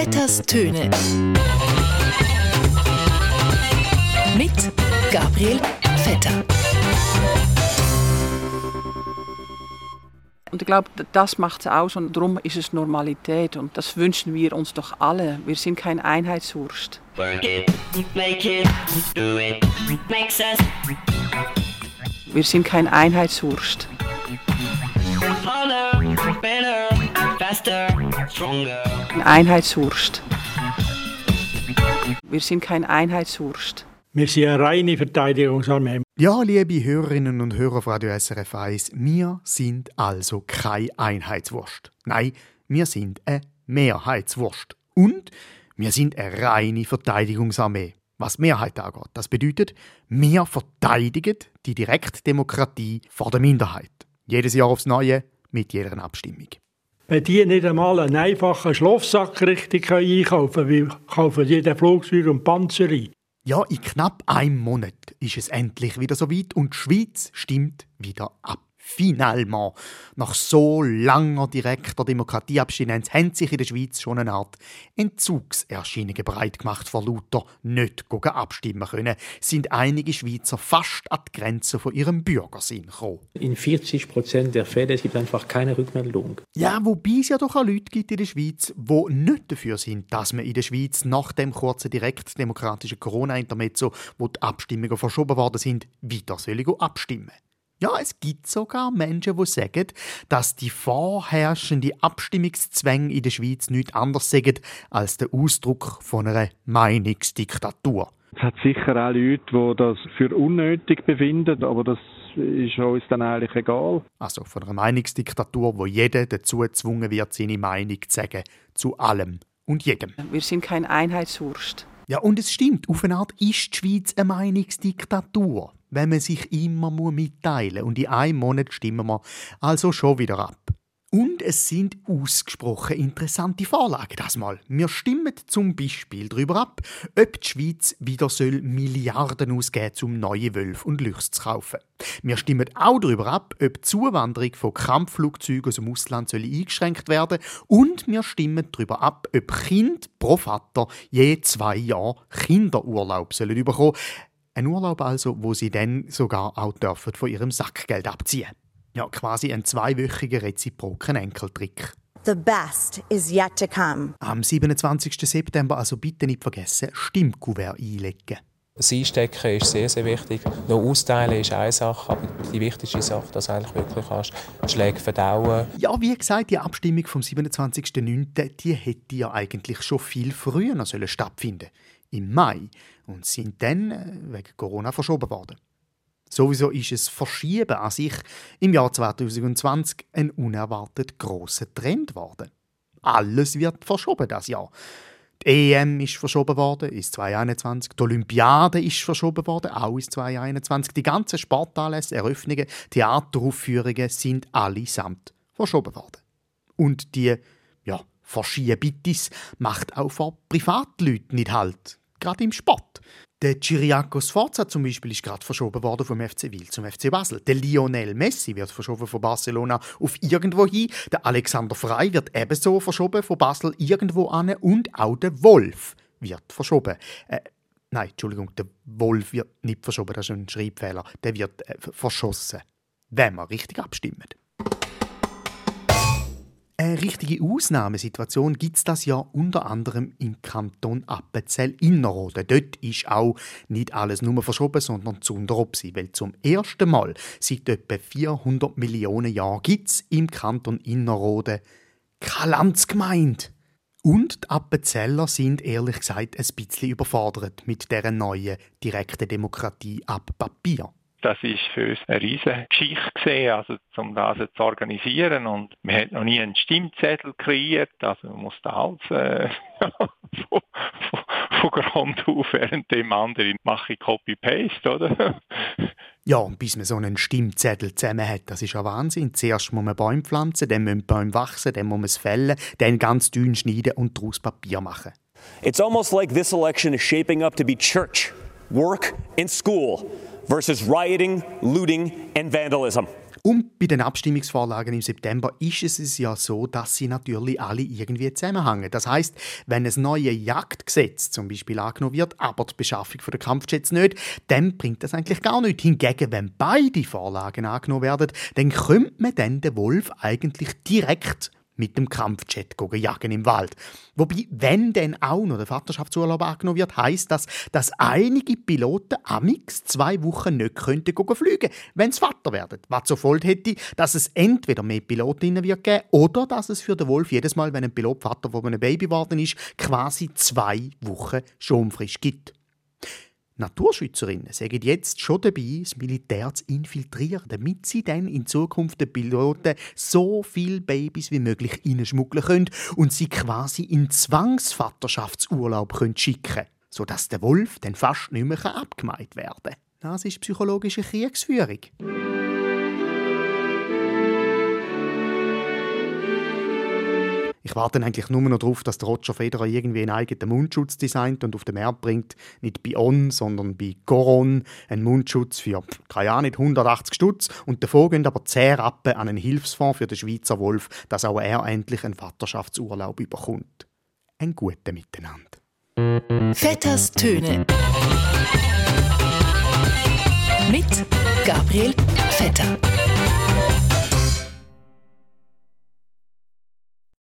Vetters Töne. Mit Gabriel Vetter. Und ich glaube, das macht es aus und darum ist es Normalität und das wünschen wir uns doch alle. Wir sind kein Einheitswurst. Work it, make it, do it, makes us Wir sind kein Einheitswurst. Einheitswurst. Wir sind kein Einheitswurst. Wir sind eine reine Verteidigungsarmee. Ja, liebe Hörerinnen und Hörer von Radio SRF 1, wir sind also keine Einheitswurst. Nein, wir sind eine Mehrheitswurst. Und wir sind eine reine Verteidigungsarmee. Was Mehrheit angeht, das bedeutet, wir verteidigen die Direktdemokratie vor der Minderheit. Jedes Jahr aufs Neue, mit jeder Abstimmung. Wenn die nicht einmal einen einfachen Schlafsack richtig einkaufen können, weil kaufen jeden Flugzeug und Panzer ein. Ja, in knapp einem Monat ist es endlich wieder soweit und die Schweiz stimmt wieder ab. Finalement. Nach so langer direkter Demokratieabstinenz haben sich in der Schweiz schon eine Art Entzugserscheinungen breit gemacht vor lauter nicht gegen abstimmen können, sind einige Schweizer fast an die Grenze von ihrem Bürgersinn gekommen. In 40 Prozent der Fälle es gibt einfach keine Rückmeldung. Ja, wobei es ja doch auch Leute gibt in der Schweiz, die nicht dafür sind, dass man in der Schweiz nach dem kurzen direktdemokratischen Corona-Intermezzo, wo die Abstimmungen verschoben worden sind, wieder abstimmen ja, es gibt sogar Menschen, die sagen, dass die vorherrschende Abstimmungszwänge in der Schweiz nichts anderes sind als der Ausdruck von einer Meinungsdiktatur. Es hat sicher auch Leute, die das für unnötig befinden, aber das ist uns dann eigentlich egal. Also von einer Meinungsdiktatur, wo jeder dazu gezwungen wird, seine Meinung zu sagen. Zu allem und jedem. Wir sind kein Einheitswurst. Ja, und es stimmt, auf eine Art ist die Schweiz eine Meinungsdiktatur, wenn man sich immer muss mitteilen muss. Und in einem Monat stimmen wir also schon wieder ab. Und es sind ausgesprochen interessante Vorlagen das mal. Wir stimmen zum Beispiel darüber ab, ob die Schweiz wieder soll Milliarden ausgeben um neue Wölfe und Lüchse zu kaufen. Wir stimmen auch darüber ab, ob die Zuwanderung von Kampfflugzeugen aus dem Ausland soll eingeschränkt werden und wir stimmen darüber ab, ob Kind pro Vater je zwei Jahre Kinderurlaub sollen bekommen. Ein Urlaub also, wo sie dann sogar auch dürfen von ihrem Sackgeld abziehen. Ja, quasi ein zweiwöchiger reziproken Enkeltrick. The best is yet to come. Am 27. September also bitte nicht vergessen, Stimmkuvert einlegen. Das Einstecken ist sehr, sehr wichtig. Noch austeilen ist eine Sache, aber die wichtigste Sache, dass du eigentlich wirklich kannst, Schläge verdauen Ja, wie gesagt, die Abstimmung vom 27.09. die hätte ja eigentlich schon viel früher sollen stattfinden im Mai und sind dann äh, wegen Corona verschoben worden. Sowieso ist es Verschieben an sich im Jahr 2020 ein unerwartet großer Trend geworden. Alles wird verschoben das Jahr. Die EM ist verschoben worden, ist 2021. Die Olympiade ist verschoben worden, auch ist 2021. Die ganzen Sportanlässe, Eröffnungen, Theateraufführungen sind allesamt verschoben worden. Und die ja, Verschiebitis macht auch vor Privatleuten nicht halt, gerade im Sport. Der Ciriaco Sforza zum Beispiel ist gerade verschoben worden vom FC Wil zum FC Basel. Der Lionel Messi wird verschoben von Barcelona auf irgendwo hin. Der Alexander Frey wird ebenso verschoben von Basel irgendwo an. Und auch der Wolf wird verschoben. Äh, nein, Entschuldigung, der Wolf wird nicht verschoben, das ist ein Schreibfehler. Der wird äh, verschossen, wenn wir richtig abstimmen. Eine richtige Ausnahmesituation gibt es das ja unter anderem im Kanton Appenzell-Innerrhoden. Dort ist auch nicht alles nur verschoben, sondern zu Unteropsi, weil zum ersten Mal seit etwa 400 Millionen Jahren gibt es im Kanton Innerrhoden keine Landsgemeinde. Und die Appenzeller sind ehrlich gesagt ein bisschen überfordert mit dieser neuen direkten Demokratie ab Papier. Das ist für uns eine riesige Geschichte gesehen, also um das zu organisieren und man hat noch nie einen Stimmzettel kreiert, also man muss da alles äh, von, von, von Grund auf, während dem anderen mache ich Copy-Paste, oder? Ja, und bis man so einen Stimmzettel zusammen hat, das ist ja Wahnsinn. Zuerst muss man Bäume pflanzen, dann müssen Bäume wachsen, dann muss man es fällen, dann ganz dünn schneiden und daraus Papier machen. It's almost like this election is shaping up to be church, work, and school. Versus rioting, looting, and vandalism. Und bei den Abstimmungsvorlagen im September ist es ja so, dass sie natürlich alle irgendwie zusammenhängen. Das heißt, wenn ein neues Jagdgesetz zum Beispiel angenommen wird, aber die Beschaffung der Kampfjets nicht, dann bringt das eigentlich gar nichts. Hingegen, wenn beide Vorlagen angenommen werden, dann könnte man dann den Wolf eigentlich direkt mit dem Kampfjet jagen im Wald. Wobei, wenn denn auch noch der Vaterschaftsurlaub angenommen wird, heißt das, dass einige Piloten amix zwei Wochen nicht könnten fliegen, wenn sie Vater werden. Was zur Folge hätte, dass es entweder mehr Pilotinnen wird geben oder dass es für den Wolf jedes Mal, wenn ein Pilot Vater von einem Baby geworden ist, quasi zwei Wochen Schonfrist gibt. Naturschützerinnen sagen jetzt schon dabei, das Militär zu infiltrieren, damit sie dann in Zukunft den Piloten so viele Babys wie möglich reinschmuggeln können und sie quasi in Zwangsvaterschaftsurlaub können schicken sodass der Wolf dann fast nicht mehr abgemeint werden kann. Das ist psychologische Kriegsführung. Ich warte eigentlich nur noch darauf, dass der Roger Federer irgendwie einen eigenen Mundschutz designt und auf den Markt bringt. Nicht bei On, sondern bei Coron. Ein Mundschutz für, keine Ahnung, 180 Stutz. Und davor gehen aber 10 Rappen an einen Hilfsfonds für den Schweizer Wolf, dass auch er endlich einen Vaterschaftsurlaub bekommt. Ein guter Miteinander. Vetters Töne. Mit Gabriel Vetter.